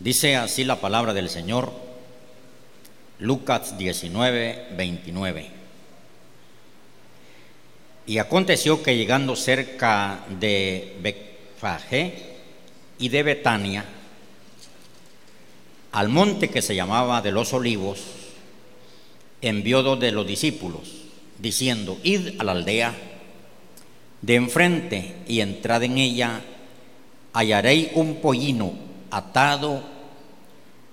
Dice así la palabra del Señor, Lucas 19, 29. Y aconteció que llegando cerca de Betfagé y de Betania, al monte que se llamaba de los olivos, envió dos de los discípulos, diciendo, id a la aldea de enfrente y entrad en ella, hallaréis un pollino atado,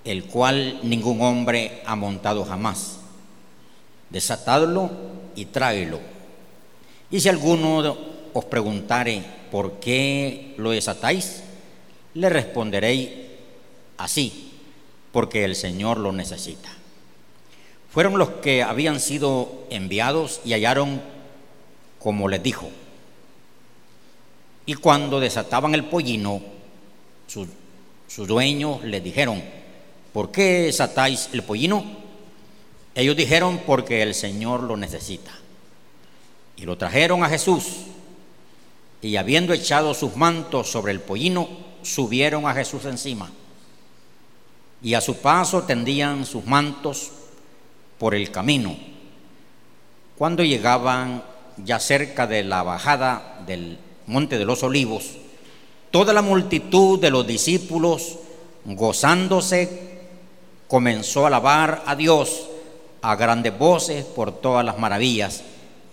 el cual ningún hombre ha montado jamás. Desatadlo y tráelo. Y si alguno os preguntare por qué lo desatáis, le responderéis así, porque el Señor lo necesita. Fueron los que habían sido enviados y hallaron como les dijo. Y cuando desataban el pollino, sus, dueños les dijeron, ¿por qué desatáis el pollino? Ellos dijeron, porque el Señor lo necesita. Y lo trajeron a Jesús. Y habiendo echado sus mantos sobre el pollino, subieron a Jesús encima. Y a su paso tendían sus mantos por el camino. Cuando llegaban ya cerca de la bajada del monte de los olivos, toda la multitud de los discípulos, gozándose, comenzó a alabar a Dios a grandes voces por todas las maravillas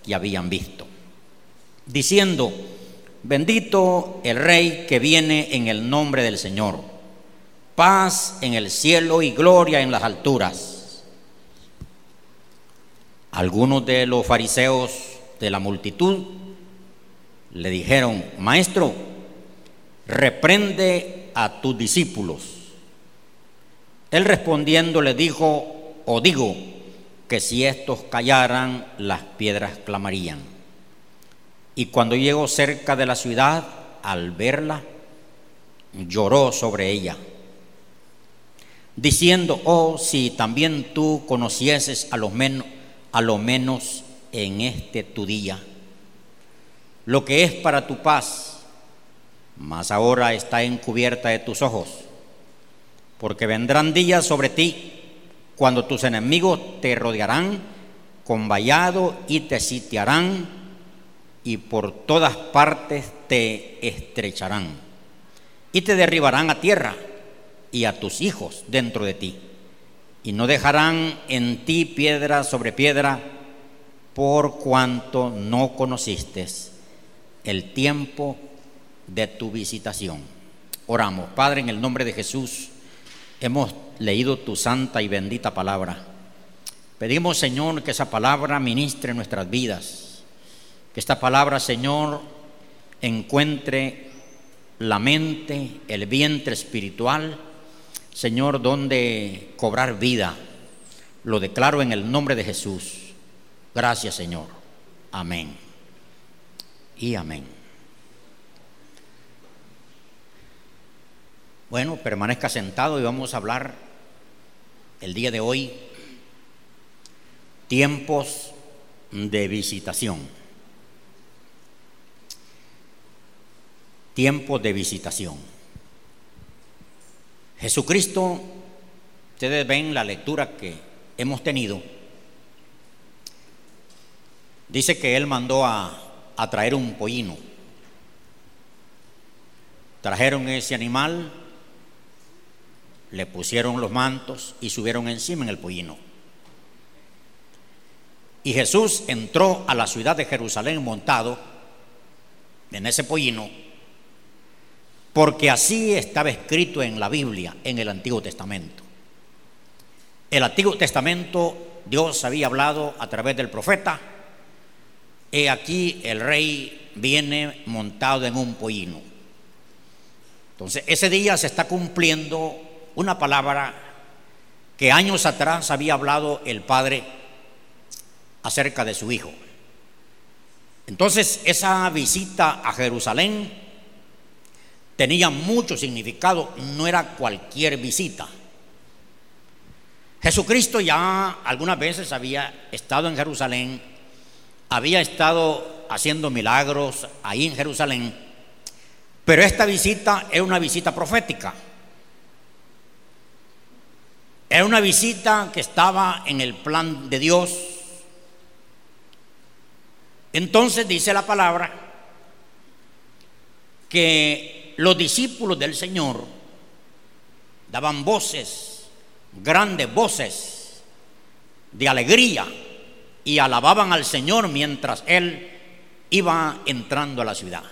que habían visto, diciendo, bendito el Rey que viene en el nombre del Señor, paz en el cielo y gloria en las alturas. Algunos de los fariseos de la multitud le dijeron, maestro, reprende a tus discípulos. Él respondiendo le dijo, o digo, que si estos callaran, las piedras clamarían. Y cuando llegó cerca de la ciudad, al verla, lloró sobre ella, diciendo, oh, si también tú conocieses a lo menos, a lo menos en este tu día lo que es para tu paz, mas ahora está encubierta de tus ojos, porque vendrán días sobre ti cuando tus enemigos te rodearán con vallado y te sitiarán y por todas partes te estrecharán y te derribarán a tierra y a tus hijos dentro de ti y no dejarán en ti piedra sobre piedra por cuanto no conociste el tiempo de tu visitación. Oramos, Padre, en el nombre de Jesús, hemos leído tu santa y bendita palabra. Pedimos, Señor, que esa palabra ministre nuestras vidas, que esta palabra, Señor, encuentre la mente, el vientre espiritual, Señor, donde cobrar vida. Lo declaro en el nombre de Jesús. Gracias, Señor. Amén y amén. Bueno, permanezca sentado y vamos a hablar el día de hoy tiempos de visitación. Tiempos de visitación. Jesucristo, ustedes ven la lectura que hemos tenido, dice que Él mandó a traer un pollino. Trajeron ese animal, le pusieron los mantos y subieron encima en el pollino. Y Jesús entró a la ciudad de Jerusalén montado en ese pollino, porque así estaba escrito en la Biblia, en el Antiguo Testamento. El Antiguo Testamento Dios había hablado a través del profeta He aquí el rey viene montado en un pollino. Entonces, ese día se está cumpliendo una palabra que años atrás había hablado el padre acerca de su hijo. Entonces, esa visita a Jerusalén tenía mucho significado, no era cualquier visita. Jesucristo ya algunas veces había estado en Jerusalén había estado haciendo milagros ahí en Jerusalén, pero esta visita era una visita profética. Era una visita que estaba en el plan de Dios. Entonces dice la palabra que los discípulos del Señor daban voces, grandes voces de alegría y alababan al Señor mientras Él iba entrando a la ciudad.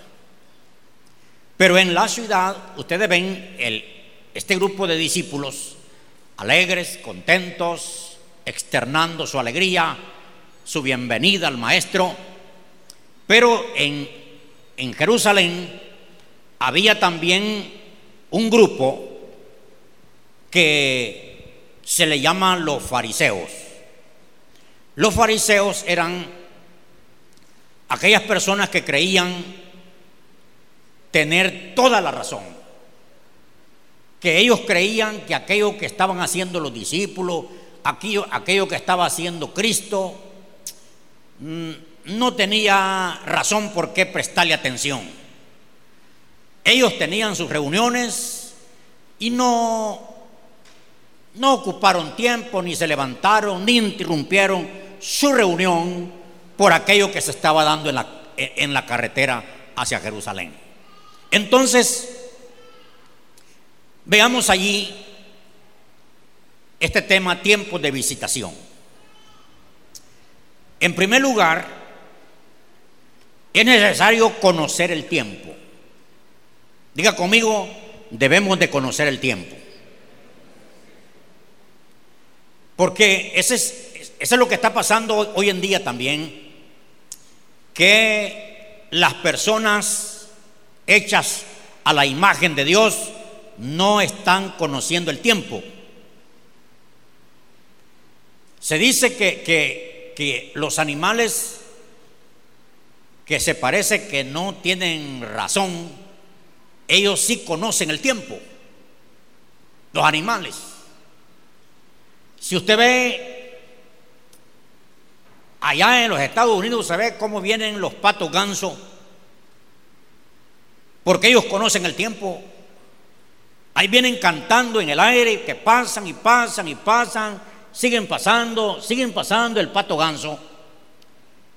Pero en la ciudad, ustedes ven el, este grupo de discípulos alegres, contentos, externando su alegría, su bienvenida al Maestro. Pero en, en Jerusalén había también un grupo que se le llama los fariseos. Los fariseos eran aquellas personas que creían tener toda la razón, que ellos creían que aquello que estaban haciendo los discípulos, aquello, aquello que estaba haciendo Cristo, mm, no tenía razón por qué prestarle atención. Ellos tenían sus reuniones y no, no ocuparon tiempo, ni se levantaron, ni interrumpieron su reunión por aquello que se estaba dando en la, en la carretera hacia Jerusalén. Entonces, veamos allí este tema, tiempo de visitación. En primer lugar, es necesario conocer el tiempo. Diga conmigo, debemos de conocer el tiempo. Porque ese es, eso es lo que está pasando hoy en día también, que las personas hechas a la imagen de Dios no están conociendo el tiempo. Se dice que, que, los animales que se parece que no tienen razón, ellos sí conocen el tiempo. Los animales. Si usted ve allá en los Estados Unidos, se ve cómo vienen los patos gansos porque ellos conocen el tiempo. Ahí vienen cantando en el aire, que pasan y pasan y pasan, siguen pasando, siguen pasando el pato ganso,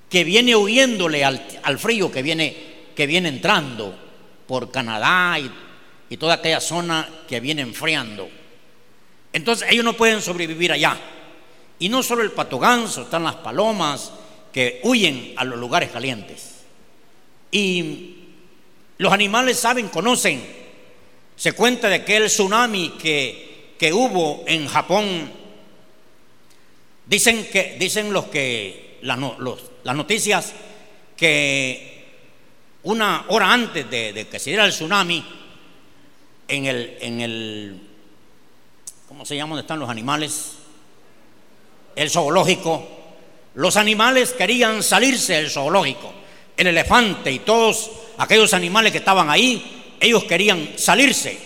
que viene huyéndole al, frío que viene, que viene entrando por Canadá y, y toda aquella zona que viene enfriando. Entonces ellos no pueden sobrevivir allá. Y no solo el pato ganso, están las palomas que huyen a los lugares calientes. Y los animales saben, conocen. Se cuenta de que el tsunami que, que hubo en Japón, dicen que dicen los que las, noticias que una hora antes de, que se diera el tsunami, en el, en el, ¿cómo se llama? ¿Dónde están los animales? El zoológico. Los animales querían salirse del zoológico. El elefante y todos aquellos animales que estaban ahí, ellos querían salirse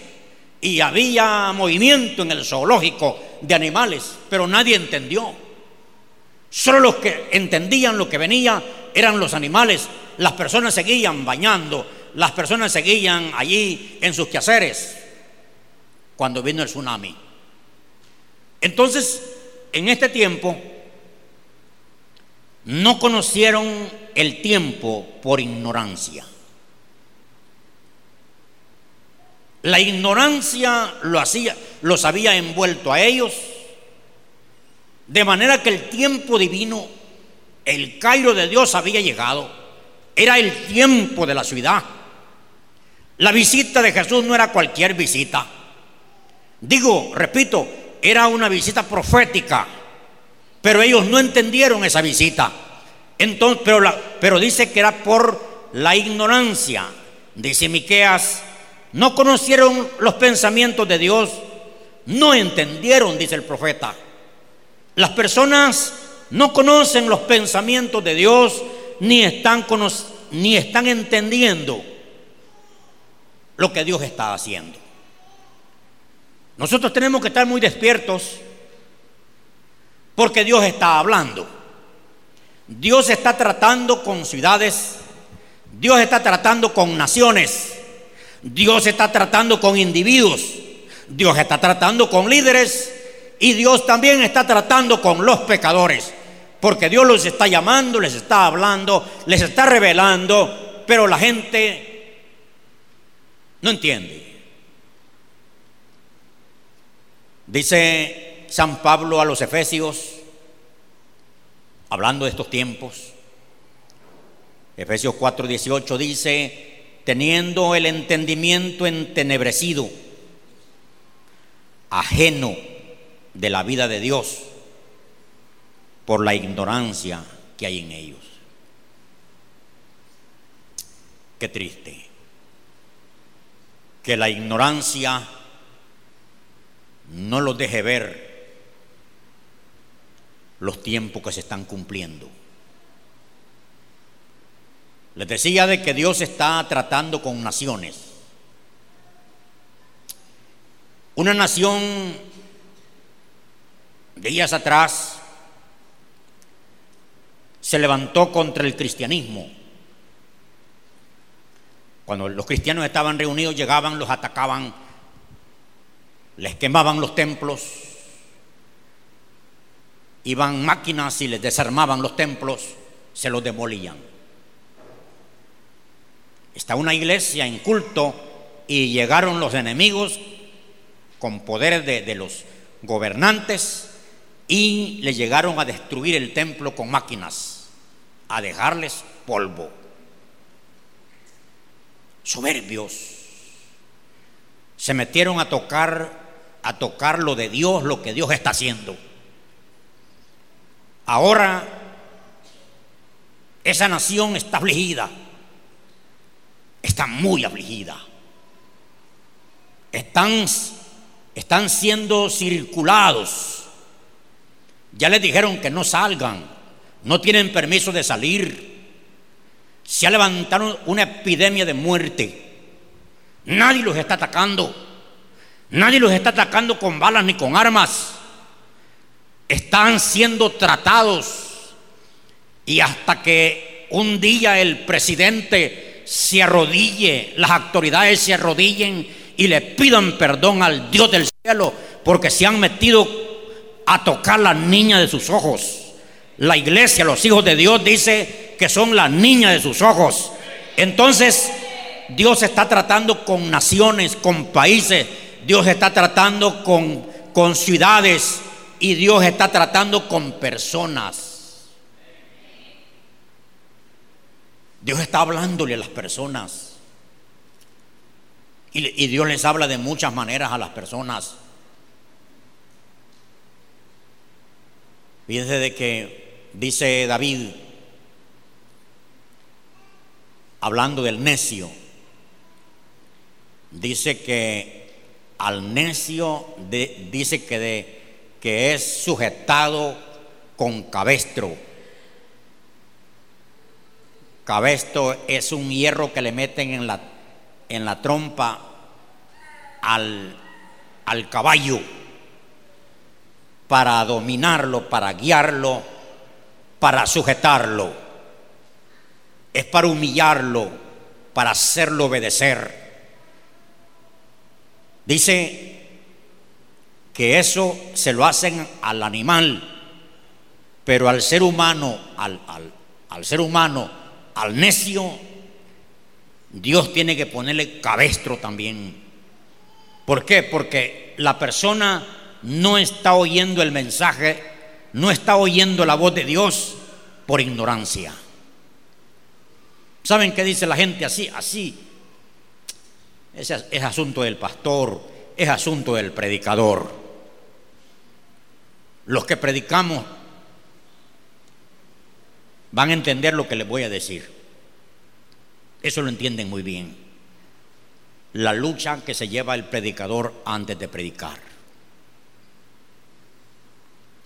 y había movimiento en el zoológico de animales, pero nadie entendió. Solo los que entendían lo que venía eran los animales. Las personas seguían bañando, las personas seguían allí en sus quehaceres cuando vino el tsunami. Entonces, en este tiempo, no conocieron el tiempo por ignorancia. La ignorancia lo hacía, los había envuelto a ellos, de manera que el tiempo divino, el Cairo de Dios había llegado. Era el tiempo de la ciudad. La visita de Jesús no era cualquier visita. Digo, repito, era una visita profética, pero ellos no entendieron esa visita. Entonces, pero, pero dice que era por la ignorancia. Dice Miqueas no conocieron los pensamientos de Dios, no entendieron, dice el profeta. Las personas no conocen los pensamientos de Dios ni están, ni están entendiendo lo que Dios está haciendo. Nosotros tenemos que estar muy despiertos porque Dios está hablando. Dios está tratando con ciudades, Dios está tratando con naciones. Dios está tratando con individuos, Dios está tratando con líderes Y Dios también está tratando con los pecadores, porque Dios los está llamando, les está hablando, les está revelando, pero la gente no entiende. Dice San Pablo a los Efesios, hablando de estos tiempos, Efesios 4:18 dice, teniendo el entendimiento entenebrecido, ajeno de la vida de Dios por la ignorancia que hay en ellos. Qué triste. Que la ignorancia no los deje ver los tiempos que se están cumpliendo. Les decía de que Dios está tratando con naciones. Una nación días atrás se levantó contra el cristianismo. Cuando los cristianos estaban reunidos, llegaban, los atacaban, les quemaban los templos, iban máquinas y les desarmaban los templos, se los demolían. Está una iglesia en culto y llegaron los enemigos con poderes de, de los gobernantes y le llegaron a destruir el templo con máquinas, a dejarles polvo. Soberbios. Se metieron a tocar a tocar lo de Dios, lo que Dios está haciendo. Ahora esa nación está afligida. Está muy afligida. Están están siendo circulados ya les dijeron que no salgan, no tienen permiso de salir. Se ha levantado una epidemia de muerte. Nadie los está atacando. Nadie los está atacando con balas ni con armas. Están siendo tratados. Y hasta que un día el presidente se arrodille, las autoridades se arrodillen y le pidan perdón al Dios del cielo porque se han metido a tocar la niña de sus ojos. La iglesia, los hijos de Dios, dice que son la niña de sus ojos. Entonces, Dios está tratando con naciones, con países, Dios está tratando con, con ciudades y Dios está tratando con personas. Dios está hablándole a las personas. Y, Dios les habla de muchas maneras a las personas. Fíjense de que dice David, hablando del necio, dice que al necio dice que, de, que es sujetado con cabestro. Cabestro es un hierro que le meten en la, en la trompa al, al caballo para dominarlo, para guiarlo, para sujetarlo. Es para humillarlo, para hacerlo obedecer. Dice que eso se lo hacen al animal, pero al ser humano, al, al ser humano, al necio, Dios tiene que ponerle cabestro también. ¿Por qué? Porque la persona no está oyendo el mensaje, no está oyendo la voz de Dios por ignorancia. ¿Saben qué dice la gente así? Así. Ese es asunto del pastor, es asunto del predicador. Los que predicamos van a entender lo que les voy a decir. Eso lo entienden muy bien. La lucha que se lleva el predicador antes de predicar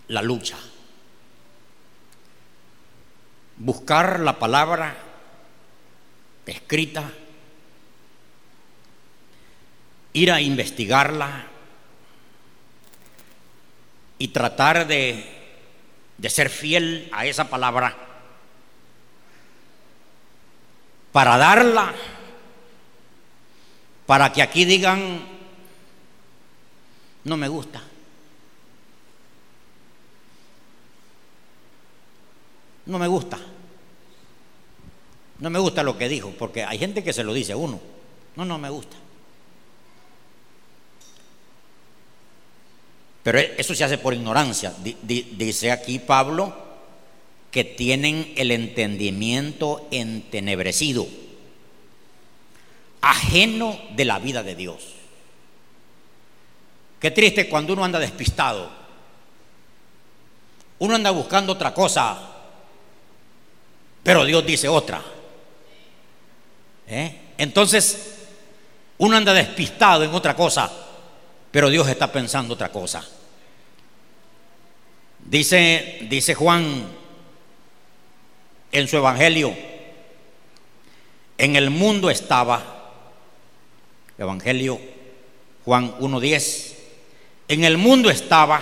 la lucha. Buscar la palabra escrita, ir a investigarla y tratar de, de ser fiel a esa palabra para darla, para que aquí digan, no me gusta. No me gusta. No me gusta lo que dijo, porque hay gente que se lo dice a uno. No, no me gusta. Pero eso se hace por ignorancia. Dice aquí Pablo que tienen el entendimiento entenebrecido, ajeno de la vida de Dios. Qué triste cuando uno anda despistado. Uno anda buscando otra cosa, pero Dios dice otra. ¿Eh? Entonces, uno anda despistado en otra cosa, pero Dios está pensando otra cosa. Dice, dice Juan en su evangelio, en el mundo estaba, Evangelio Juan 1.10, en el mundo estaba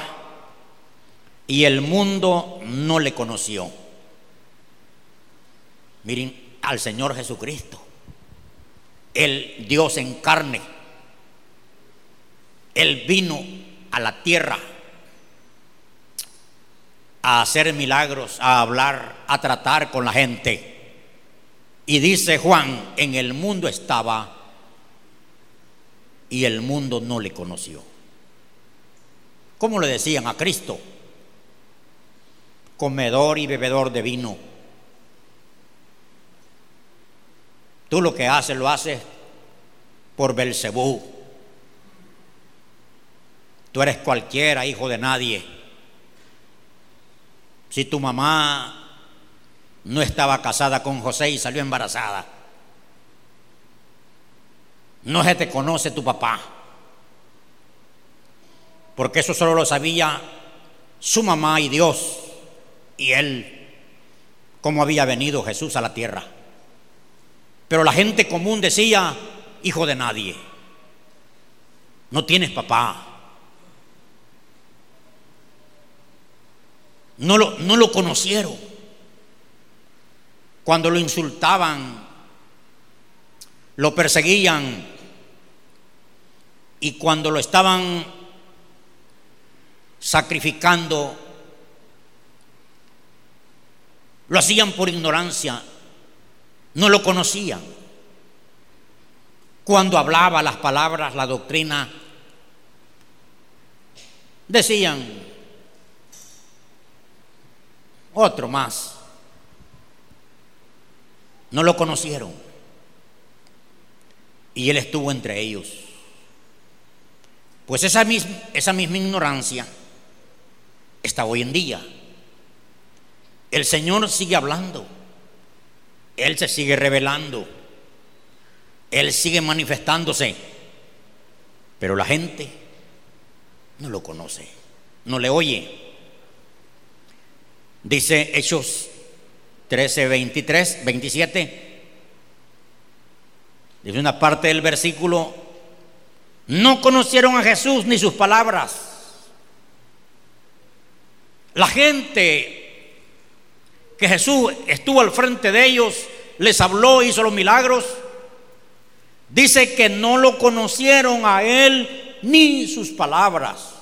y el mundo no le conoció. Miren al Señor Jesucristo, el Dios en carne. Él vino a la tierra a hacer milagros, a hablar, a tratar con la gente. Y dice Juan, en el mundo estaba y el mundo no le conoció. ¿Cómo le decían a Cristo? Comedor y bebedor de vino. Tú lo que haces lo haces por Belcebú. Tú eres cualquiera, hijo de nadie. Si tu mamá no estaba casada con José y salió embarazada, no se te conoce tu papá, porque eso solo lo sabía su mamá y Dios y él, cómo había venido Jesús a la tierra. Pero la gente común decía, hijo de nadie, no tienes papá. No lo, no lo conocieron. Cuando lo insultaban, lo perseguían y cuando lo estaban sacrificando, lo hacían por ignorancia, no lo conocían. Cuando hablaba las palabras, la doctrina, decían, otro más. No lo conocieron. Y él estuvo entre ellos. Pues esa misma, ignorancia está hoy en día. El Señor sigue hablando. Él se sigue revelando. Él sigue manifestándose. Pero la gente no lo conoce, no le oye. Dice Hechos 13, 23, 27. Dice una parte del versículo, no conocieron a Jesús ni sus palabras. La gente que Jesús estuvo al frente de ellos, les habló, hizo los milagros, dice que no lo conocieron a él ni sus palabras.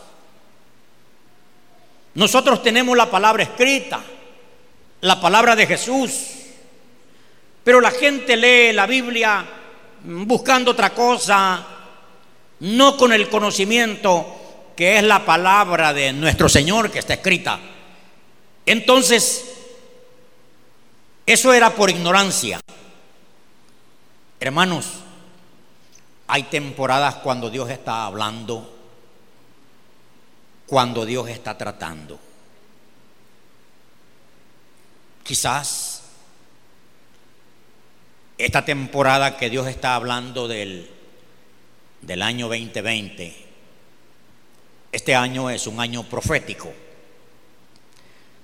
Nosotros tenemos la palabra escrita, la palabra de Jesús, pero la gente lee la Biblia buscando otra cosa, no con el conocimiento que es la palabra de nuestro Señor que está escrita. Entonces, eso era por ignorancia. Hermanos, hay temporadas cuando Dios está hablando cuando Dios está tratando. Quizás esta temporada que Dios está hablando del, del año 2020, este año es un año profético.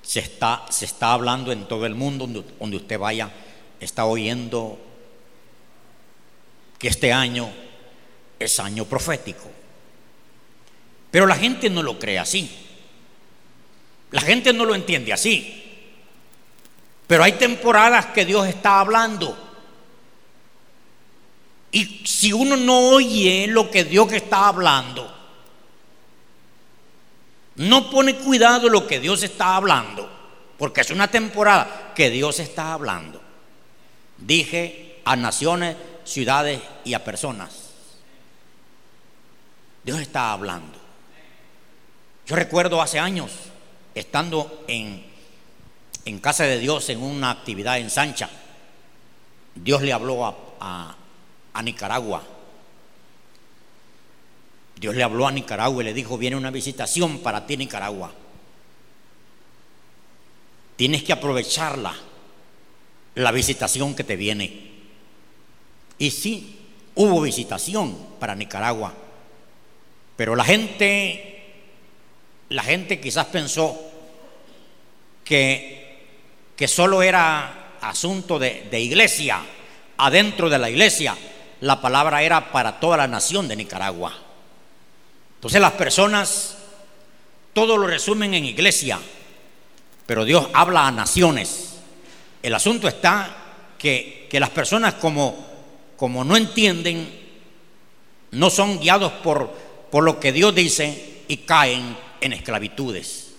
Se está, se está hablando en todo el mundo, donde, donde usted vaya, está oyendo que este año es año profético. Pero la gente no lo cree así. La gente no lo entiende así. Pero hay temporadas que Dios está hablando. Y si uno no oye lo que Dios está hablando, no pone cuidado lo que Dios está hablando, porque es una temporada que Dios está hablando. Dije a naciones, ciudades y a personas. Dios está hablando. Yo recuerdo hace años, estando en, en casa de Dios en una actividad en Sancha, Dios le habló a, a Nicaragua. Dios le habló a Nicaragua y le dijo, viene una visitación para ti Nicaragua. Tienes que aprovecharla, la visitación que te viene. Y sí, hubo visitación para Nicaragua, pero la gente, la gente quizás pensó que, que solo era asunto de, de iglesia, adentro de la iglesia. La palabra era para toda la nación de Nicaragua. Entonces las personas todo lo resumen en iglesia, pero Dios habla a naciones. El asunto está que, las personas como, como no entienden, no son guiados por, por lo que Dios dice y caen en esclavitudes.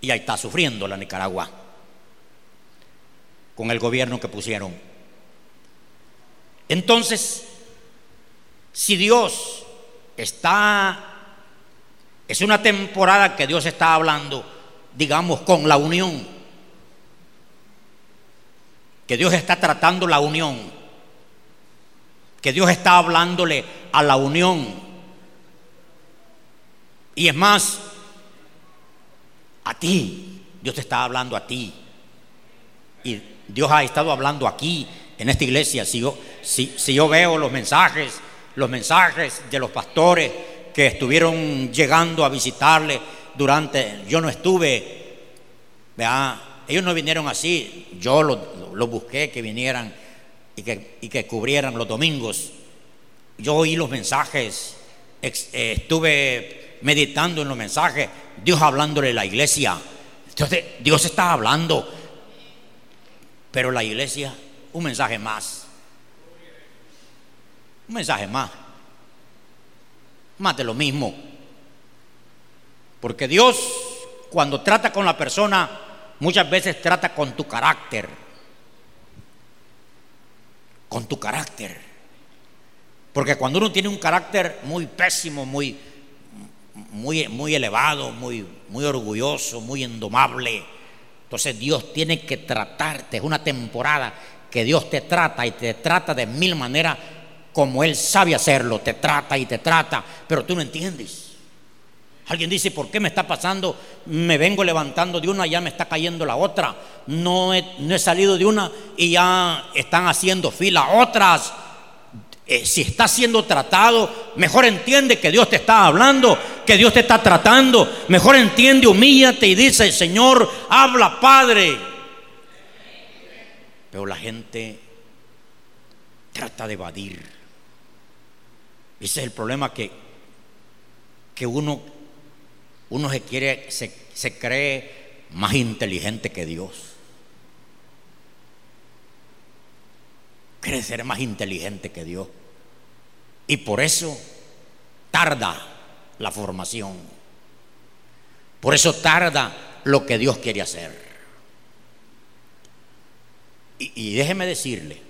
Y ahí está sufriendo la Nicaragua con el gobierno que pusieron. Entonces, si Dios está, es una temporada que Dios está hablando, digamos, con la unión. Que Dios está tratando la unión. Que Dios está hablándole a la unión. Y es más, a ti, Dios te está hablando a ti. Y Dios ha estado hablando aquí, en esta iglesia. Si yo, si, si yo veo los mensajes, los mensajes de los pastores que estuvieron llegando a visitarle durante, yo no estuve, ellos no vinieron así, yo los busqué que vinieran y que, y que, cubrieran los domingos. Yo oí los mensajes, eh, estuve meditando en los mensajes, Dios hablándole a la iglesia. Entonces, Dios está hablando, pero la iglesia, un mensaje más. Un mensaje más. Más de lo mismo. Porque Dios, cuando trata con la persona, muchas veces trata con tu carácter. Con tu carácter. Porque cuando uno tiene un carácter muy pésimo, muy, muy, muy elevado, muy, muy orgulloso, muy indomable, entonces Dios tiene que tratarte. Es una temporada que Dios te trata y te trata de mil maneras como Él sabe hacerlo, te trata y te trata, pero tú no entiendes. Alguien dice, ¿por qué me está pasando? Me vengo levantando de una, ya me está cayendo la otra. No no he salido de una y ya están haciendo fila otras. Eh, si está siendo tratado, mejor entiende que Dios te está hablando, que Dios te está tratando. Mejor entiende, humíllate y dice, Señor, habla Padre. Pero la gente trata de evadir. Ese es el problema que, que uno, uno se quiere, se, se cree más inteligente que Dios. Cree ser más inteligente que Dios. Y por eso tarda la formación. Por eso tarda lo que Dios quiere hacer. Y, déjeme decirle,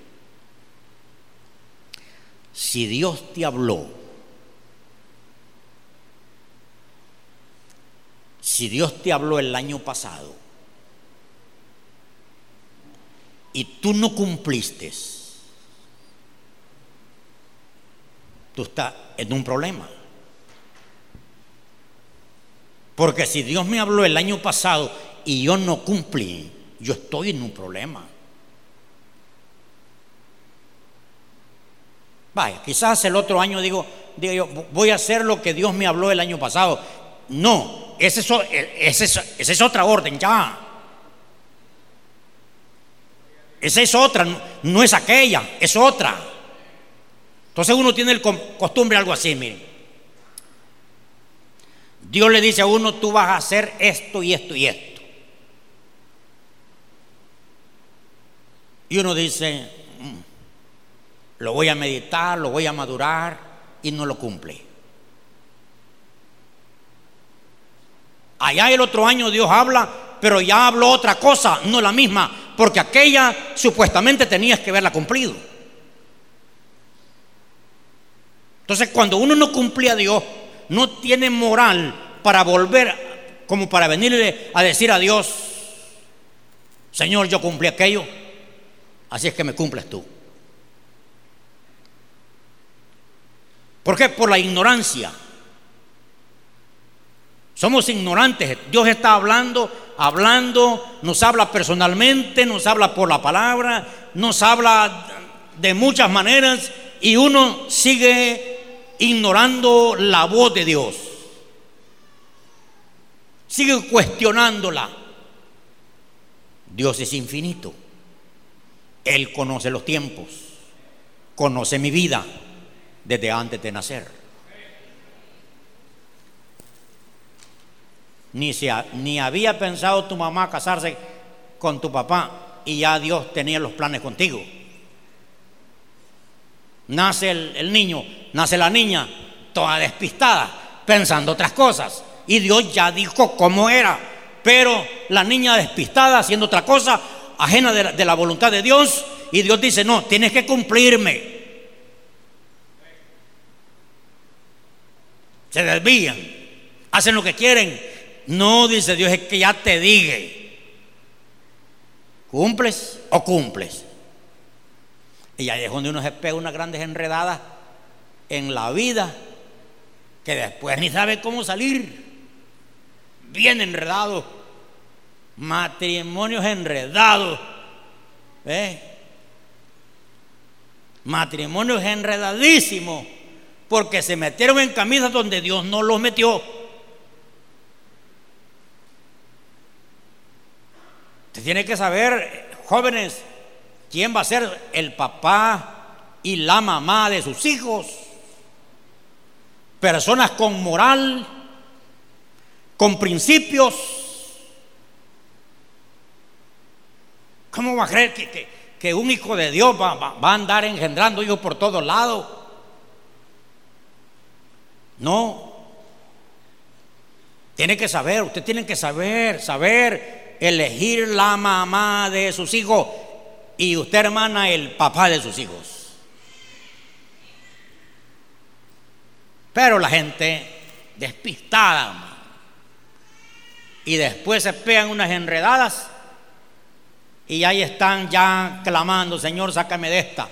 si Dios te habló, si Dios te habló el año pasado y tú no cumpliste, tú estás en un problema. Porque si Dios me habló el año pasado y yo no cumplí, yo estoy en un problema. Vaya, quizás el otro año digo, digo yo, voy a hacer lo que Dios me habló el año pasado. No, esa es, otra orden ya. Esa es otra, no, es aquella, es otra. Entonces uno tiene el costumbre algo así, miren. Dios le dice a uno, tú vas a hacer esto y esto y esto. Y uno dice, lo voy a meditar, lo voy a madurar y no lo cumple. Allá el otro año Dios habla pero ya habló otra cosa, no la misma, porque aquella supuestamente tenías que haberla cumplido. Entonces, cuando uno no cumple a Dios, no tiene moral para volver, como para venirle a decir a Dios, Señor, yo cumplí aquello, así es que me cumples tú. ¿Por qué? Por la ignorancia. Somos ignorantes. Dios está hablando, hablando, nos habla personalmente, nos habla por la palabra, nos habla de muchas maneras y uno sigue ignorando la voz de Dios. Sigue cuestionándola. Dios es infinito. Él conoce los tiempos, conoce mi vida desde antes de nacer. Ni, se, ni había pensado tu mamá casarse con tu papá y ya Dios tenía los planes contigo. Nace el, niño, nace la niña, toda despistada, pensando otras cosas. Y Dios ya dijo cómo era. Pero la niña despistada haciendo otra cosa, ajena de la, de la voluntad de Dios, y Dios dice, no, tienes que cumplirme. se desvían, hacen lo que quieren. No, dice Dios, es que ya te dije, ¿cumples o cumples? Y ahí es donde uno se pega unas grandes enredadas en la vida que después ni sabe cómo salir. Bien enredado, matrimonios enredados, ¿eh? matrimonios enredadísimos porque se metieron en camisas donde Dios no los metió. Usted tiene que saber, jóvenes, quién va a ser el papá y la mamá de sus hijos. Personas con moral, con principios. ¿Cómo va a creer que, un hijo de Dios va, va a andar engendrando hijos por todos lados? No. Tiene que saber, usted tiene que saber, saber elegir la mamá de sus hijos y usted hermana el papá de sus hijos. Pero la gente despistada y después se pegan unas enredadas y ahí están ya clamando, Señor, sácame de esta.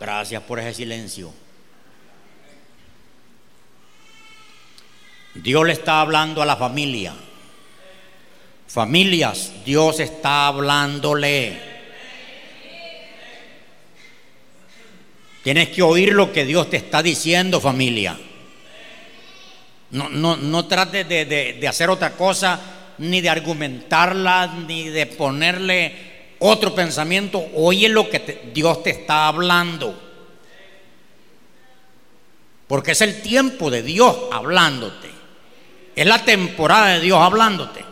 Gracias por ese silencio. Dios le está hablando a la familia. Familias, Dios está hablándole. Tienes que oír lo que Dios te está diciendo, familia. No, no, no trates de, de, hacer otra cosa, ni de argumentarla, ni de ponerle otro pensamiento, oye lo que Dios te está hablando. Porque es el tiempo de Dios hablándote. Es la temporada de Dios hablándote.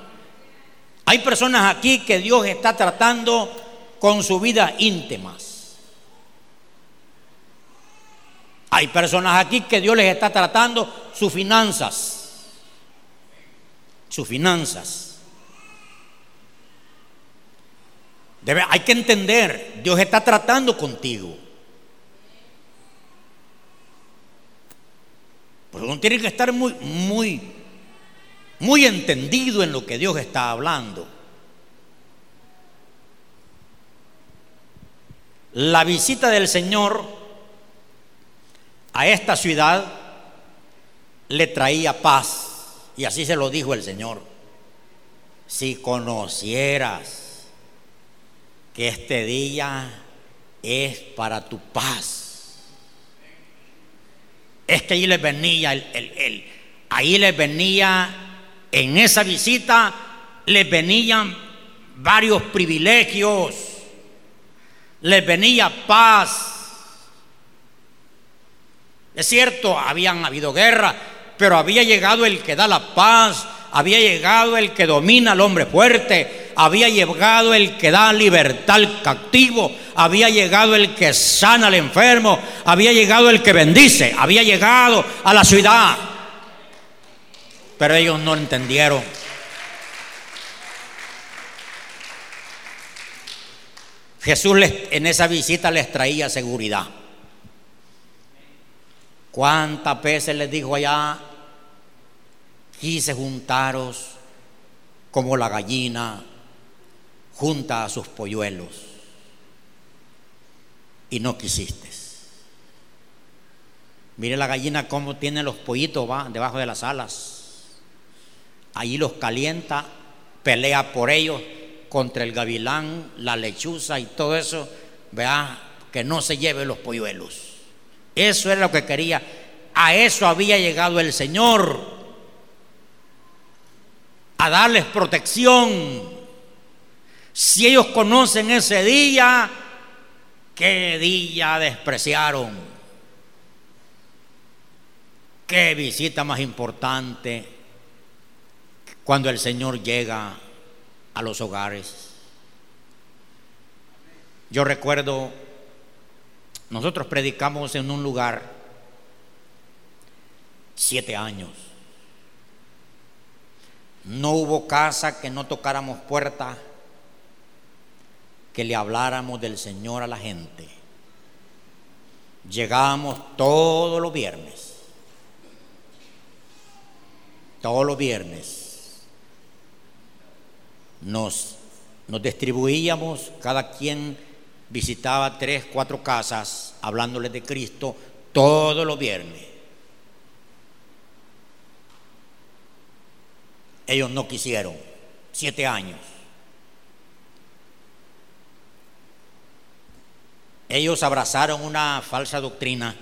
Hay personas aquí que Dios está tratando con su vida íntimas. Hay personas aquí que Dios les está tratando sus finanzas. Sus finanzas. hay que entender, Dios está tratando contigo. Pero uno tiene que estar muy, muy, muy entendido en lo que Dios está hablando. La visita del Señor a esta ciudad le traía paz. Y así se lo dijo el Señor. Si conocieras que este día es para tu paz. Es que ahí les venía, el, ahí les venía, en esa visita les venían varios privilegios, les venía paz. Es cierto, habían habido guerra, pero había llegado el que da la paz, había llegado el que domina al hombre fuerte, había llegado el que da libertad al cautivo, había llegado el que sana al enfermo, había llegado el que bendice, había llegado a la ciudad. Pero ellos no entendieron. Jesús en esa visita les traía seguridad. ¿Cuántas veces les dijo allá? Quise juntaros como la gallina junta a sus polluelos y no quisiste. Mire la gallina cómo tiene los pollitos va, debajo de las alas. Allí los calienta, pelea por ellos contra el gavilán, la lechuza y todo eso. Vea que no se lleve los polluelos. Eso era lo que quería. A eso había llegado el Señor. A darles protección. Si ellos conocen ese día, qué día despreciaron. Qué visita más importante cuando el Señor llega a los hogares. Yo recuerdo nosotros predicamos en un lugar siete años. No hubo casa que no tocáramos puerta, que le habláramos del Señor a la gente. Llegábamos todos los viernes. Todos los viernes. Nos, nos distribuíamos, cada quien visitaba tres, cuatro casas hablándoles de Cristo todos los viernes. Ellos no quisieron, siete años. Ellos abrazaron una falsa doctrina,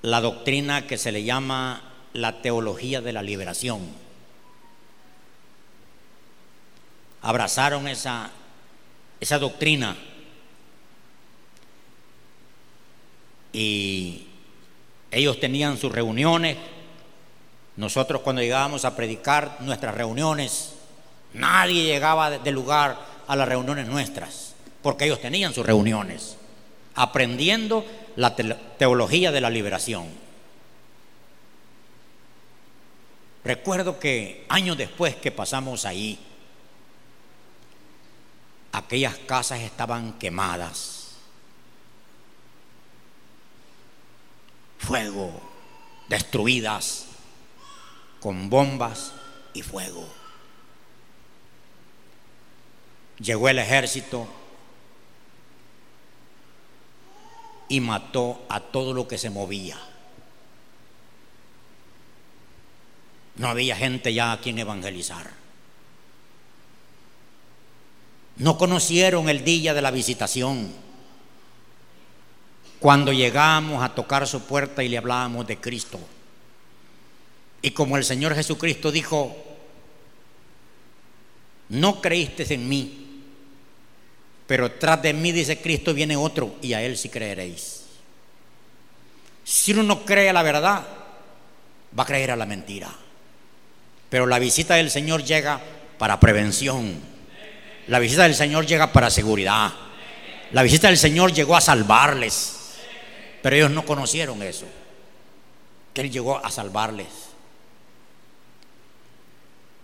la doctrina que se le llama la teología de la liberación. Abrazaron esa esa doctrina. Y ellos tenían sus reuniones. Nosotros cuando llegábamos a predicar nuestras reuniones, nadie llegaba del lugar a las reuniones nuestras, porque ellos tenían sus reuniones, aprendiendo la teología de la liberación. Recuerdo que años después que pasamos ahí, aquellas casas estaban quemadas. Fuego, destruidas con bombas y fuego. Llegó el ejército y mató a todo lo que se movía. No había gente ya a quien evangelizar. No conocieron el día de la visitación. Cuando llegamos a tocar su puerta y le hablábamos de Cristo. Y como el Señor Jesucristo dijo, no creíste en mí, pero tras de mí, dice Cristo, viene otro y a él sí creeréis. Si uno no cree a la verdad, va a creer a la mentira. Pero la visita del Señor llega para prevención la visita del Señor llega para seguridad. La visita del Señor llegó a salvarles. Pero ellos no conocieron eso. Que Él llegó a salvarles.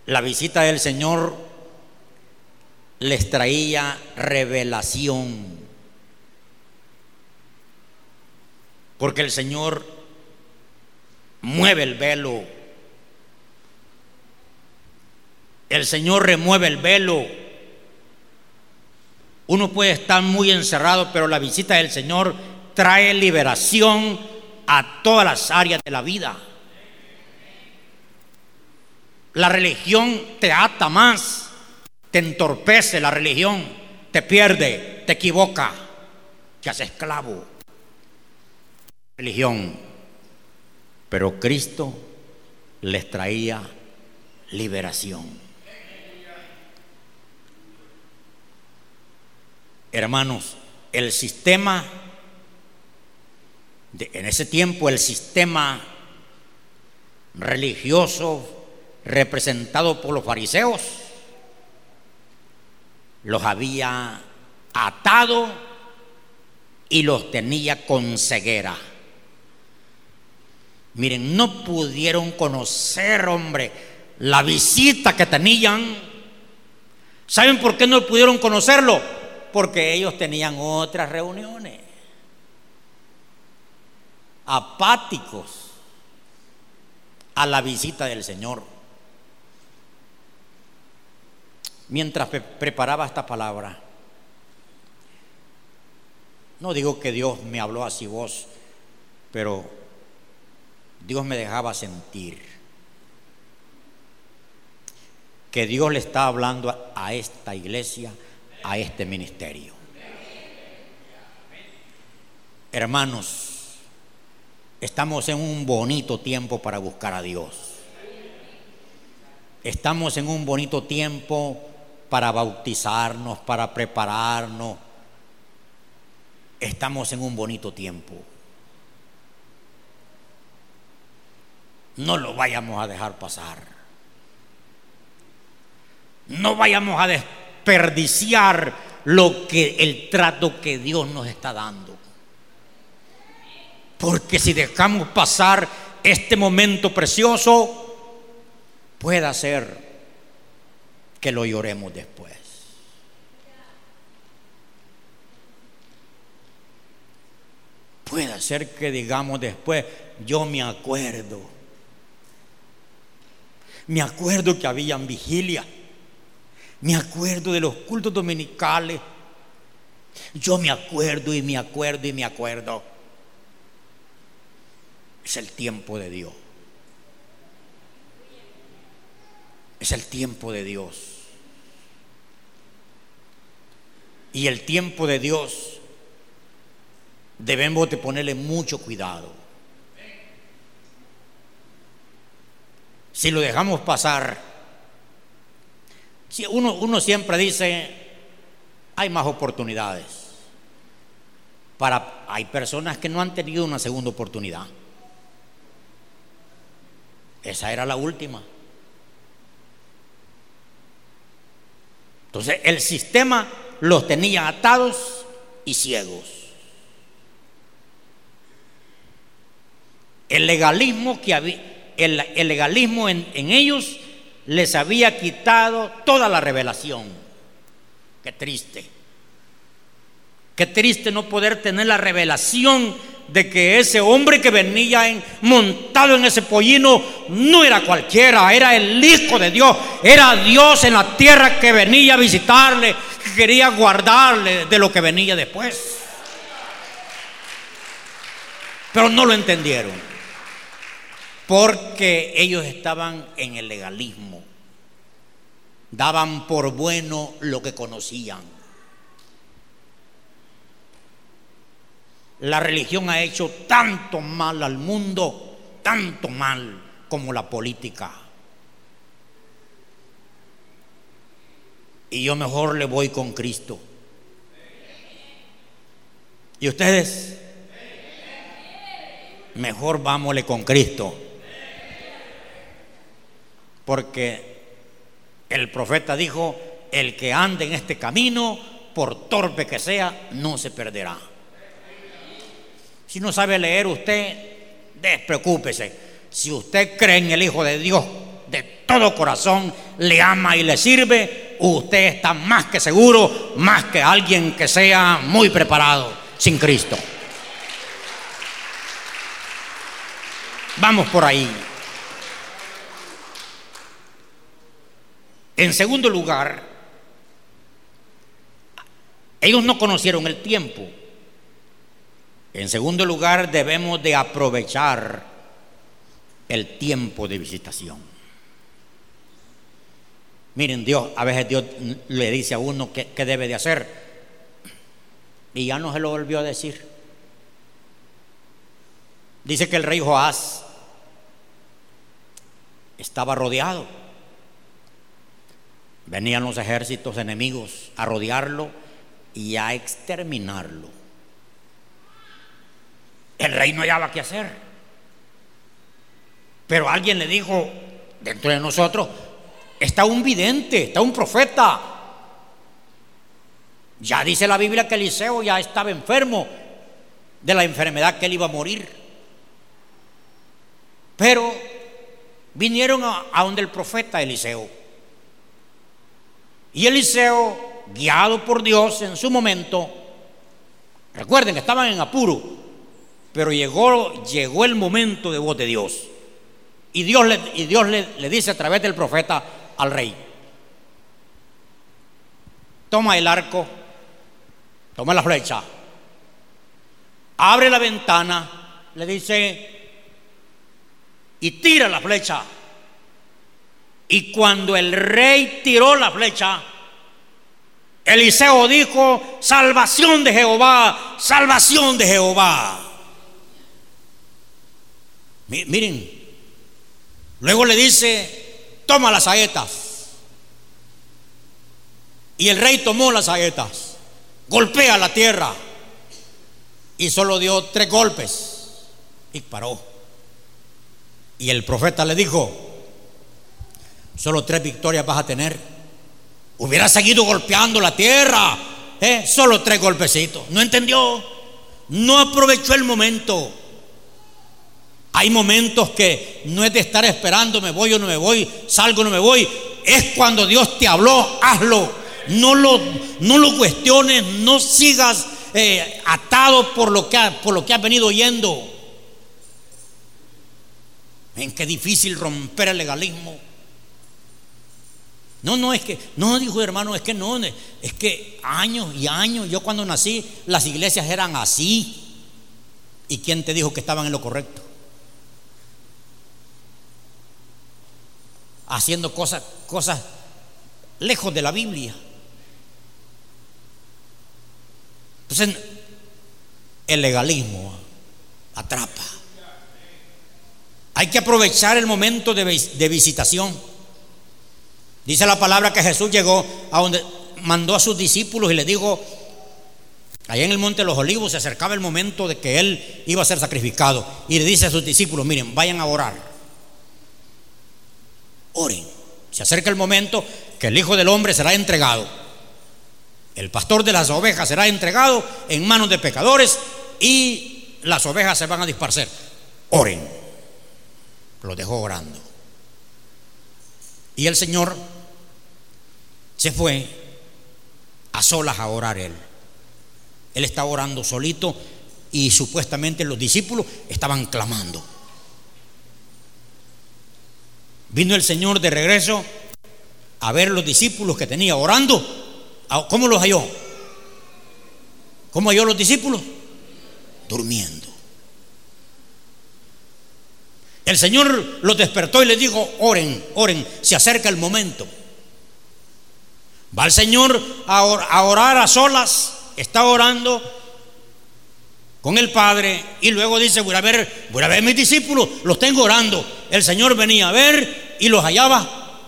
La visita del Señor les traía revelación. Porque el Señor mueve el velo. El Señor remueve el velo uno puede estar muy encerrado, pero la visita del Señor trae liberación a todas las áreas de la vida. La religión te ata más, te entorpece la religión, te pierde, te equivoca, te hace esclavo. Religión. Pero Cristo les traía liberación. Hermanos, el sistema, en ese tiempo el sistema religioso representado por los fariseos, los había atado y los tenía con ceguera. Miren, no pudieron conocer, hombre, la visita que tenían. ¿Saben por qué no pudieron conocerlo? Porque ellos tenían otras reuniones. Apáticos a la visita del Señor. Mientras preparaba esta palabra, no digo que Dios me habló así vos, pero Dios me dejaba sentir que Dios le está hablando a esta iglesia, a este ministerio. Hermanos, estamos en un bonito tiempo para buscar a Dios. Estamos en un bonito tiempo para bautizarnos, para prepararnos, estamos en un bonito tiempo. No lo vayamos a dejar pasar. No vayamos a desperdiciar lo que el trato que Dios nos está dando. Porque si dejamos pasar este momento precioso, puede ser que lo lloremos después. Puede ser que digamos después, yo me acuerdo. Me acuerdo que habían vigilia. Me acuerdo de los cultos dominicales. Yo me acuerdo y me acuerdo y me acuerdo. Es el tiempo de Dios. Es el tiempo de Dios. Y el tiempo de Dios debemos de ponerle mucho cuidado. Si lo dejamos pasar, uno, uno siempre dice, hay más oportunidades. Para, hay personas que no han tenido una segunda oportunidad. Esa era la última. Entonces el sistema los tenía atados y ciegos. El legalismo que había, el, legalismo en, en ellos les había quitado toda la revelación. Qué triste. Qué triste no poder tener la revelación de que ese hombre que venía en, montado en ese pollino no era cualquiera, era el Hijo de Dios, era Dios en la tierra que venía a visitarle, que quería guardarle de lo que venía después. Pero no lo entendieron porque ellos estaban en el legalismo, daban por bueno lo que conocían. La religión ha hecho tanto mal al mundo, tanto mal como la política. Y yo mejor le voy con Cristo. ¿Y ustedes? Mejor vámosle con Cristo. Porque el profeta dijo, el que ande en este camino, por torpe que sea, no se perderá. Si no sabe leer usted, despreocúpese. Si usted cree en el Hijo de Dios de todo corazón, le ama y le sirve, usted está más que seguro, más que alguien que sea muy preparado sin Cristo. Vamos por ahí. En segundo lugar, ellos no conocieron el tiempo. En segundo lugar, debemos de aprovechar el tiempo de visitación. Miren, Dios, a veces Dios le dice a uno qué, debe de hacer y ya no se lo volvió a decir. Dice que el rey Joás estaba rodeado Venían los ejércitos enemigos a rodearlo y a exterminarlo. El rey no hallaba qué hacer. Pero alguien le dijo, dentro de nosotros, está un vidente, está un profeta. Ya dice la Biblia que Eliseo ya estaba enfermo de la enfermedad que él iba a morir. Pero vinieron a, a donde el profeta Eliseo. Y Eliseo, guiado por Dios en su momento, recuerden que estaban en apuro, pero llegó, llegó el momento de voz de Dios. Y Dios, y Dios le dice a través del profeta al rey, toma el arco, toma la flecha, abre la ventana, le dice, y tira la flecha. Y cuando el rey tiró la flecha, Eliseo dijo, salvación de Jehová, salvación de Jehová. Miren, luego le dice, toma las saetas. Y el rey tomó las saetas, golpea la tierra y solo dio tres golpes y paró. Y el profeta le dijo, solo tres victorias vas a tener. Hubiera seguido golpeando la tierra. ¿eh? Solo tres golpecitos. No entendió. No aprovechó el momento. Hay momentos que no es de estar esperando, me voy o no me voy, salgo o no me voy. Es cuando Dios te habló, hazlo. No lo, no lo cuestiones, no sigas eh, atado por lo, que por lo que has venido oyendo. Ven qué difícil romper el legalismo. No, no, es que, no, dijo hermano, es que no, es que años y años, yo cuando nací, las iglesias eran así. ¿Y quién te dijo que estaban en lo correcto? Haciendo cosas, cosas lejos de la Biblia. Entonces, el legalismo atrapa. Hay que aprovechar el momento de, de visitación. Dice la palabra que Jesús llegó a donde mandó a sus discípulos y les dijo, allá en el monte de los olivos se acercaba el momento de que él iba a ser sacrificado. Y le dice a sus discípulos, miren, vayan a orar. Oren. Se acerca el momento que el Hijo del Hombre será entregado. El pastor de las ovejas será entregado en manos de pecadores y las ovejas se van a disparcer. Oren. Lo dejó orando. Y el Señor se fue a solas a orar él. Él estaba orando solito y supuestamente los discípulos estaban clamando. Vino el Señor de regreso a ver los discípulos que tenía orando. ¿Cómo los halló? ¿Cómo halló los discípulos? Durmiendo. El Señor los despertó y les dijo, oren, oren, se acerca el momento. Va el Señor a, orar a solas, está orando con el Padre y luego dice, voy a ver, voy a ver mis discípulos, los tengo orando. El Señor venía a ver y los hallaba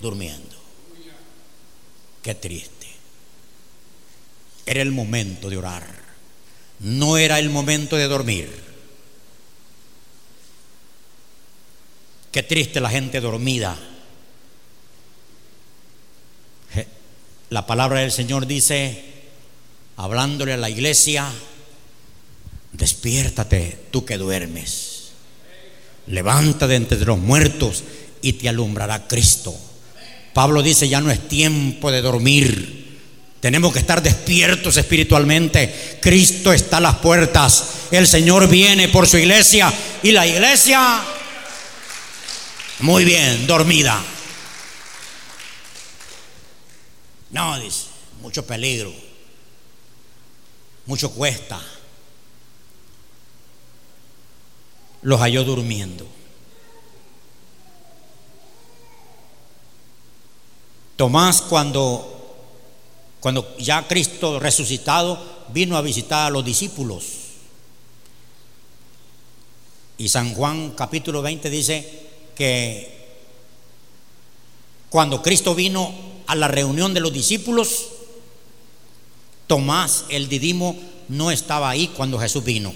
durmiendo. Qué triste. Era el momento de orar, no era el momento de dormir. Qué triste la gente dormida La palabra del Señor dice, hablándole a la iglesia, despiértate tú que duermes, levántate entre los muertos y te alumbrará Cristo. Pablo dice, ya no es tiempo de dormir, tenemos que estar despiertos espiritualmente. Cristo está a las puertas. El Señor viene por su iglesia y la iglesia, muy bien, dormida. No, dice, mucho peligro, mucho cuesta. Los halló durmiendo. Tomás cuando, cuando ya Cristo resucitado vino a visitar a los discípulos. Y San Juan capítulo 20 dice que cuando Cristo vino a la reunión de los discípulos, Tomás el Didimo no estaba ahí cuando Jesús vino.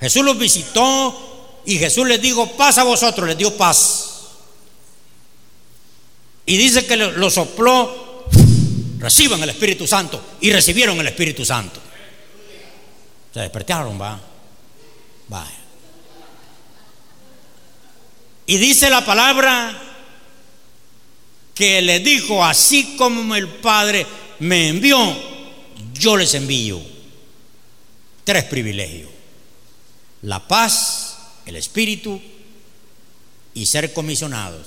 Jesús los visitó y Jesús les dijo, paz a vosotros, les dio paz. Y dice que lo sopló, reciban el Espíritu Santo y recibieron el Espíritu Santo. Se despertaron, va. Vaya. Y dice la palabra que le dijo, así como el Padre me envió, yo les envío. Tres privilegios. La paz, el espíritu y ser comisionados.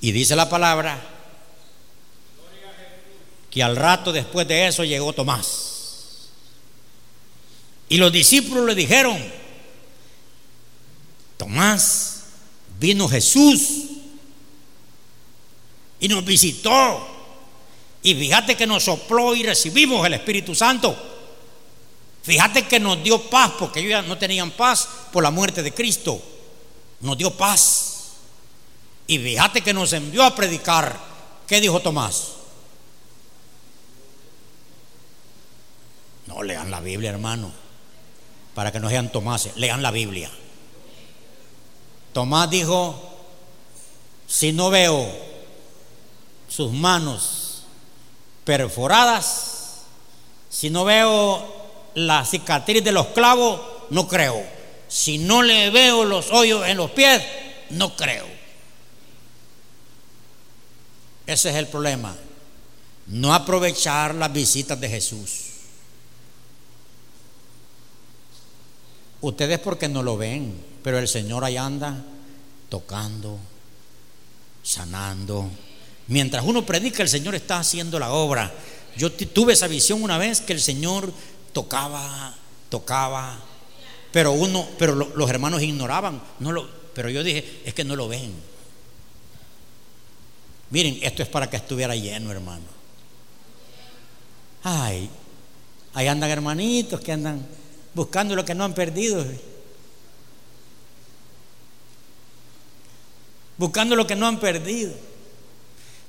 Y dice la palabra que al rato después de eso llegó Tomás. Y los discípulos le dijeron, Tomás, vino Jesús y nos visitó. Y fíjate que nos sopló y recibimos el Espíritu Santo. Fíjate que nos dio paz, porque ellos ya no tenían paz por la muerte de Cristo. Nos dio paz. Y fíjate que nos envió a predicar. ¿Qué dijo Tomás? No, lean la Biblia, hermano. Para que no sean Tomás, lean la Biblia. Tomás dijo, si no veo sus manos perforadas, si no veo la cicatriz de los clavos, no creo. Si no le veo los hoyos en los pies, no creo. Ese es el problema. No aprovechar las visitas de Jesús. Ustedes porque no lo ven, pero el Señor ahí anda tocando, sanando. Mientras uno predica, el Señor está haciendo la obra. Yo tuve esa visión una vez que el Señor tocaba, tocaba, pero uno, pero los hermanos ignoraban, no lo, pero yo dije, es que no lo ven. Miren, esto es para que estuviera lleno, hermano. Ay, ahí andan hermanitos que andan buscando lo que no han perdido. Buscando lo que no han perdido.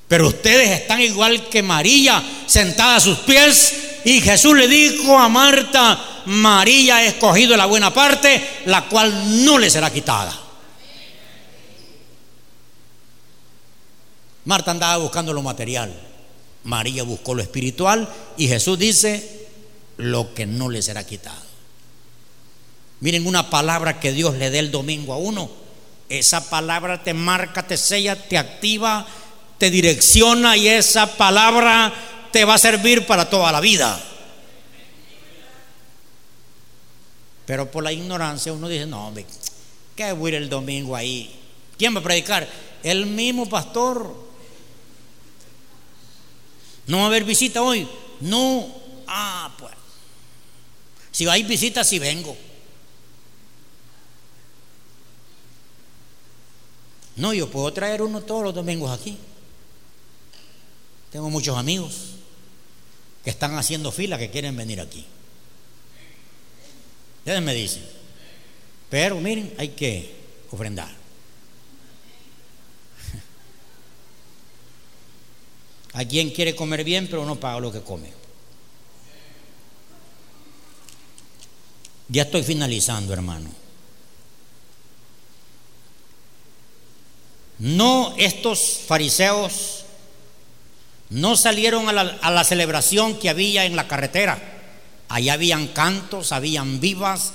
Pero ustedes están igual que María, sentada a sus pies. Y Jesús le dijo a Marta, María ha escogido la buena parte, la cual no le será quitada. Marta andaba buscando lo material, María buscó lo espiritual y Jesús dice, lo que no le será quitado. Miren una palabra que Dios le dé el domingo a uno. Esa palabra te marca, te sella, te activa, te direcciona y esa palabra te va a servir para toda la vida. Pero por la ignorancia uno dice, no, hombre, ¿qué voy a ir el domingo ahí? ¿Quién va a predicar? El mismo pastor. ¿No va a haber visita hoy? No. Ah, pues. Si hay visita, si vengo. No, yo puedo traer uno todos los domingos aquí. Tengo muchos amigos que están haciendo fila que quieren venir aquí. Ustedes me dicen. Pero miren, hay que ofrendar. Hay quien quiere comer bien, pero no paga lo que come. Ya estoy finalizando, hermano. No, estos fariseos no salieron a la, celebración que había en la carretera. Allá habían cantos, habían vivas,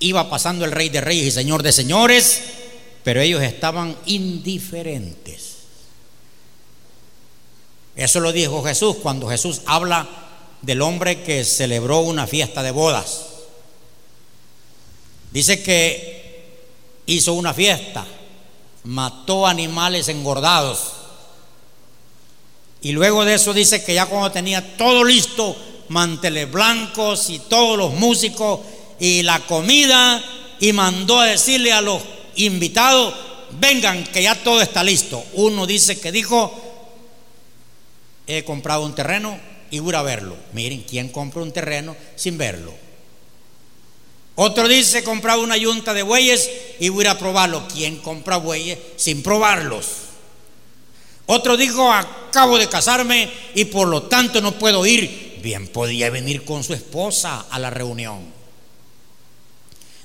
iba pasando el rey de reyes y señor de señores, pero ellos estaban indiferentes. Eso lo dijo Jesús cuando Jesús habla del hombre que celebró una fiesta de bodas. Dice que hizo una fiesta, mató animales engordados. Y luego de eso dice que ya cuando tenía todo listo, manteles blancos y todos los músicos y la comida, y mandó a decirle a los invitados, vengan que ya todo está listo. Uno dice que dijo, he comprado un terreno y voy a verlo. Miren, ¿quién compra un terreno sin verlo? Otro dice, he comprado una yunta de bueyes y voy a probarlo. ¿Quién compra bueyes sin probarlos? Otro dijo, acabo de casarme y por lo tanto no puedo ir. Bien, podía venir con su esposa a la reunión.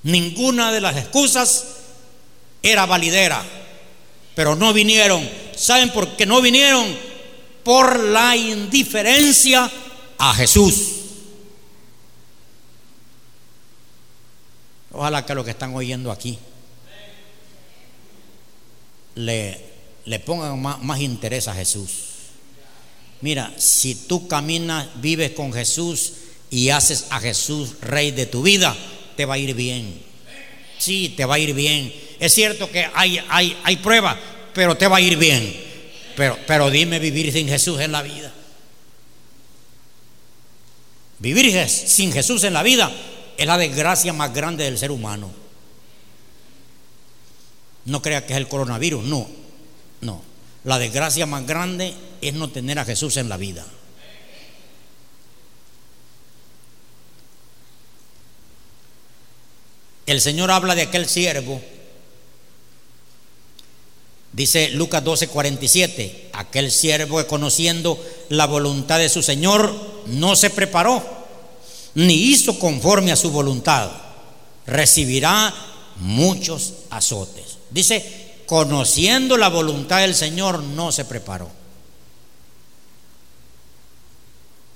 Ninguna de las excusas era validera, pero no vinieron. ¿Saben por qué no vinieron? por la indiferencia a Jesús. Ojalá que los que están oyendo aquí le, le pongan más, más interés a Jesús. Mira, si tú caminas, vives con Jesús y haces a Jesús rey de tu vida, te va a ir bien. Sí, te va a ir bien. Es cierto que hay, hay, hay pruebas, pero te va a ir bien. Pero, pero dime vivir sin Jesús en la vida. Vivir sin Jesús en la vida es la desgracia más grande del ser humano. No crea que es el coronavirus, no, no. La desgracia más grande es no tener a Jesús en la vida. El Señor habla de aquel siervo. Dice Lucas 12, 47, aquel siervo que conociendo la voluntad de su Señor no se preparó, ni hizo conforme a su voluntad, recibirá muchos azotes. Dice, conociendo la voluntad del Señor no se preparó.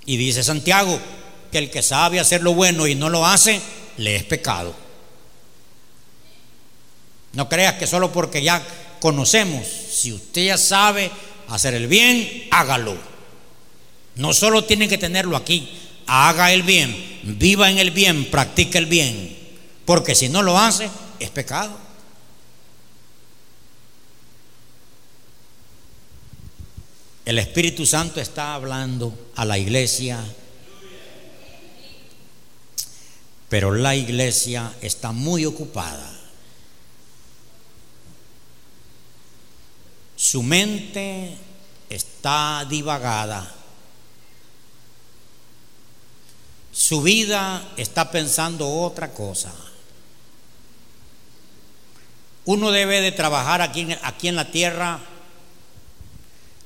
Y dice Santiago que el que sabe hacer lo bueno y no lo hace, le es pecado. No creas que solo porque ya conocemos, si usted ya sabe hacer el bien, hágalo. No solo tiene que tenerlo aquí, haga el bien, viva en el bien, practique el bien, porque si no lo hace, es pecado. El Espíritu Santo está hablando a la iglesia, pero la iglesia está muy ocupada Su mente está divagada. Su vida está pensando otra cosa. Uno debe de trabajar aquí, aquí en la tierra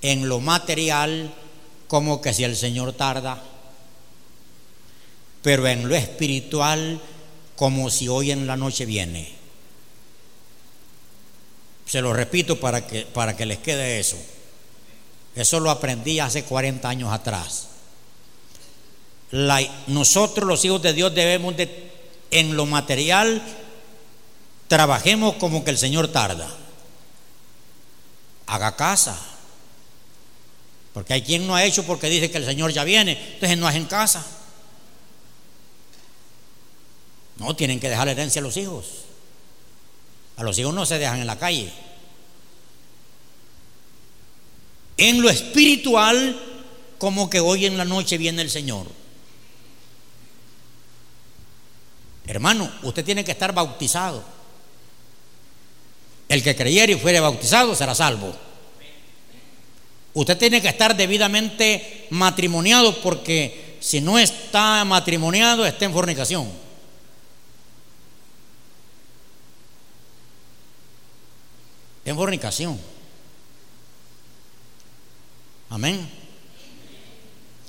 en lo material como que si el Señor tarda, pero en lo espiritual como si hoy en la noche viene. Se lo repito para que, para que les quede eso. Eso lo aprendí hace 40 años atrás. Nosotros los hijos de Dios debemos de, en lo material, trabajemos como que el Señor tarda. Haga casa. Porque hay quien no ha hecho porque dice que el Señor ya viene, entonces no en casa. No, tienen que dejar herencia a los hijos. A los hijos no se dejan en la calle. En lo espiritual, como que hoy en la noche viene el Señor. Hermano, usted tiene que estar bautizado. El que creyere y fuere bautizado será salvo. Usted tiene que estar debidamente matrimoniado porque si no está matrimoniado está en fornicación. en fornicación. Amén.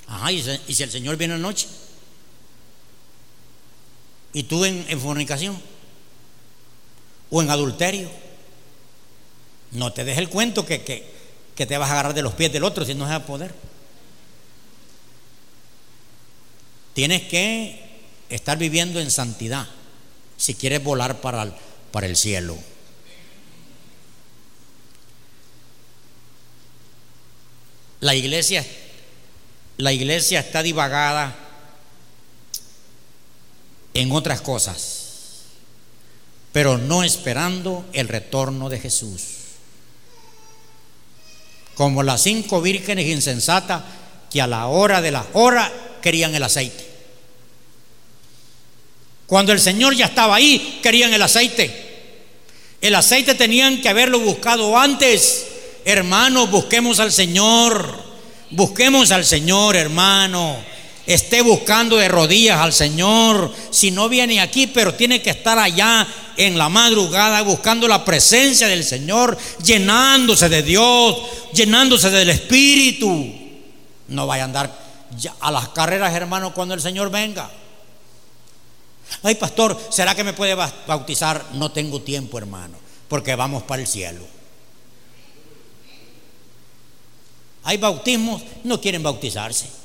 Ajá, ¿y, si el Señor viene en la noche? ¿Y tú en, fornicación? ¿O en adulterio? No te dejes el cuento que, que, te vas a agarrar de los pies del otro si no es a poder. Tienes que estar viviendo en santidad si quieres volar para para el cielo. La iglesia, la iglesia está divagada en otras cosas, pero no esperando el retorno de Jesús. Como las cinco vírgenes insensatas que a la hora de la hora querían el aceite. Cuando el Señor ya estaba ahí, querían el aceite. El aceite tenían que haberlo buscado antes Hermano, busquemos al Señor. Busquemos al Señor, hermano. Esté buscando de rodillas al Señor. Si no viene aquí, pero tiene que estar allá en la madrugada buscando la presencia del Señor, llenándose de Dios, llenándose del Espíritu. No vaya a andar a las carreras, hermano, cuando el Señor venga. Ay, pastor, ¿será que me puede bautizar? No tengo tiempo, hermano, porque vamos para el cielo. Hay bautismos, no quieren bautizarse.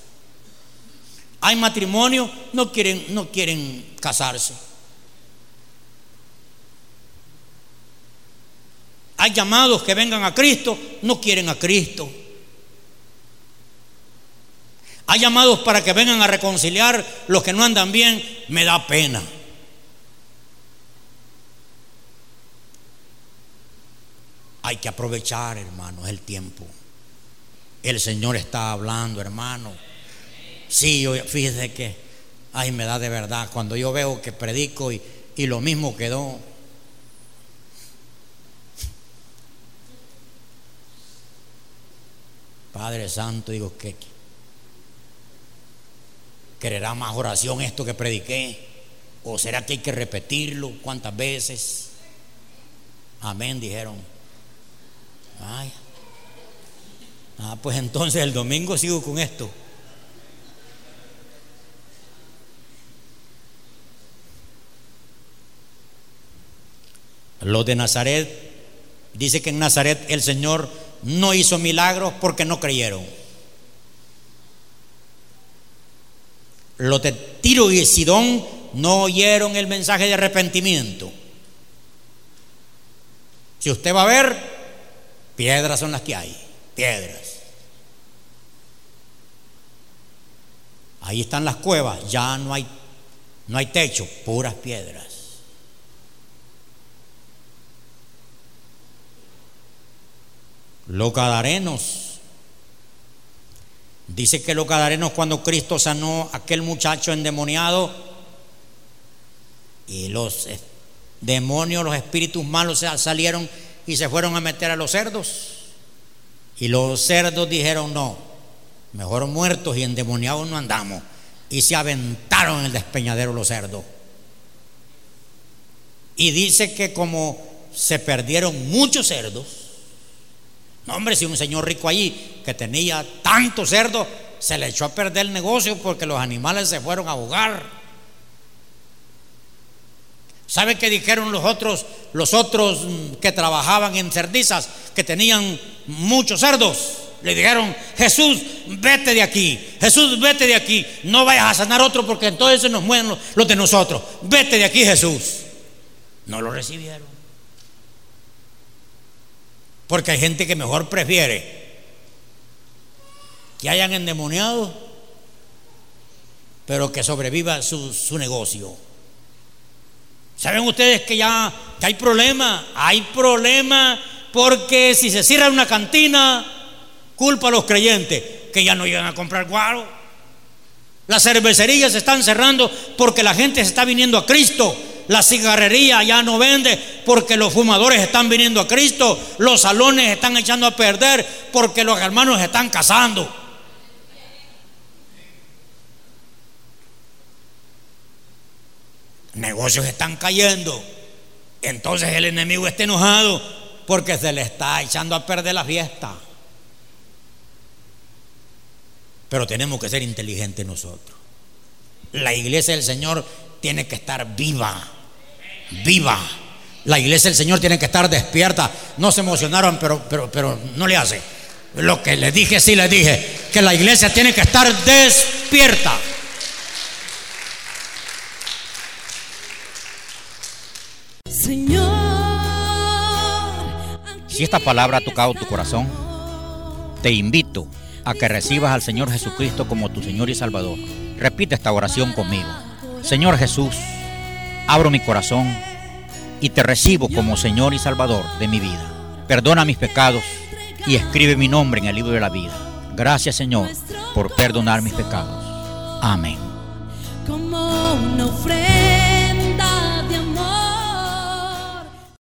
Hay matrimonio, no quieren, no quieren casarse. Hay llamados que vengan a Cristo, no quieren a Cristo. Hay llamados para que vengan a reconciliar los que no andan bien, me da pena. Hay que aprovechar, hermanos, el tiempo. El Señor está hablando, hermano. Sí, fíjese que, ay, me da de verdad. Cuando yo veo que predico y, y lo mismo quedó. Padre Santo, digo, ¿qué? ¿Quererá más oración esto que prediqué? ¿O será que hay que repetirlo cuántas veces? Amén, dijeron. Ay. Ah, pues entonces el domingo sigo con esto. Los de Nazaret, dice que en Nazaret el Señor no hizo milagros porque no creyeron. Los de Tiro y Sidón no oyeron el mensaje de arrepentimiento. Si usted va a ver, piedras son las que hay, piedras. Ahí están las cuevas, ya no hay no hay techo, puras piedras. Los gadarenos. Dice que los gadarenos cuando Cristo sanó a aquel muchacho endemoniado y los demonios, los espíritus malos salieron y se fueron a meter a los cerdos. Y los cerdos dijeron, no, mejor muertos y endemoniados no andamos. Y se aventaron en el despeñadero los cerdos. Y dice que como se perdieron muchos cerdos, hombre, si un señor rico allí que tenía tanto cerdo, se le echó a perder el negocio porque los animales se fueron a ahogar. ¿Sabe qué dijeron los otros, los otros que trabajaban en cerdizas, que tenían muchos cerdos? Le dijeron, Jesús, vete de aquí, Jesús, vete de aquí, no vayas a sanar otro porque entonces nos mueren los de nosotros, vete de aquí Jesús. No lo recibieron. Porque hay gente que mejor prefiere que hayan endemoniado, pero que sobreviva su, negocio. ¿Saben ustedes que ya hay problema? Hay problema porque si se cierra una cantina, culpa a los creyentes que ya no llegan a comprar guaro. Las cervecerías se están cerrando porque la gente se está viniendo a Cristo la cigarrería ya no vende porque los fumadores están viniendo a Cristo. Los salones están echando a perder porque los hermanos están casando. Negocios están cayendo. Entonces el enemigo está enojado porque se le está echando a perder la fiesta. Pero tenemos que ser inteligentes nosotros. La iglesia del Señor tiene que estar viva viva. La iglesia del Señor tiene que estar despierta. No se emocionaron, pero, pero, pero no le hace. Lo que le dije, sí le dije, que la iglesia tiene que estar despierta. Señor. Si esta palabra ha tocado tu corazón, te invito a que recibas al Señor Jesucristo como tu Señor y Salvador. Repite esta oración conmigo. Señor Jesús, abro mi corazón y te recibo como Señor y Salvador de mi vida. Perdona mis pecados y escribe mi nombre en el libro de la vida. Gracias Señor por perdonar mis pecados. Amén. Como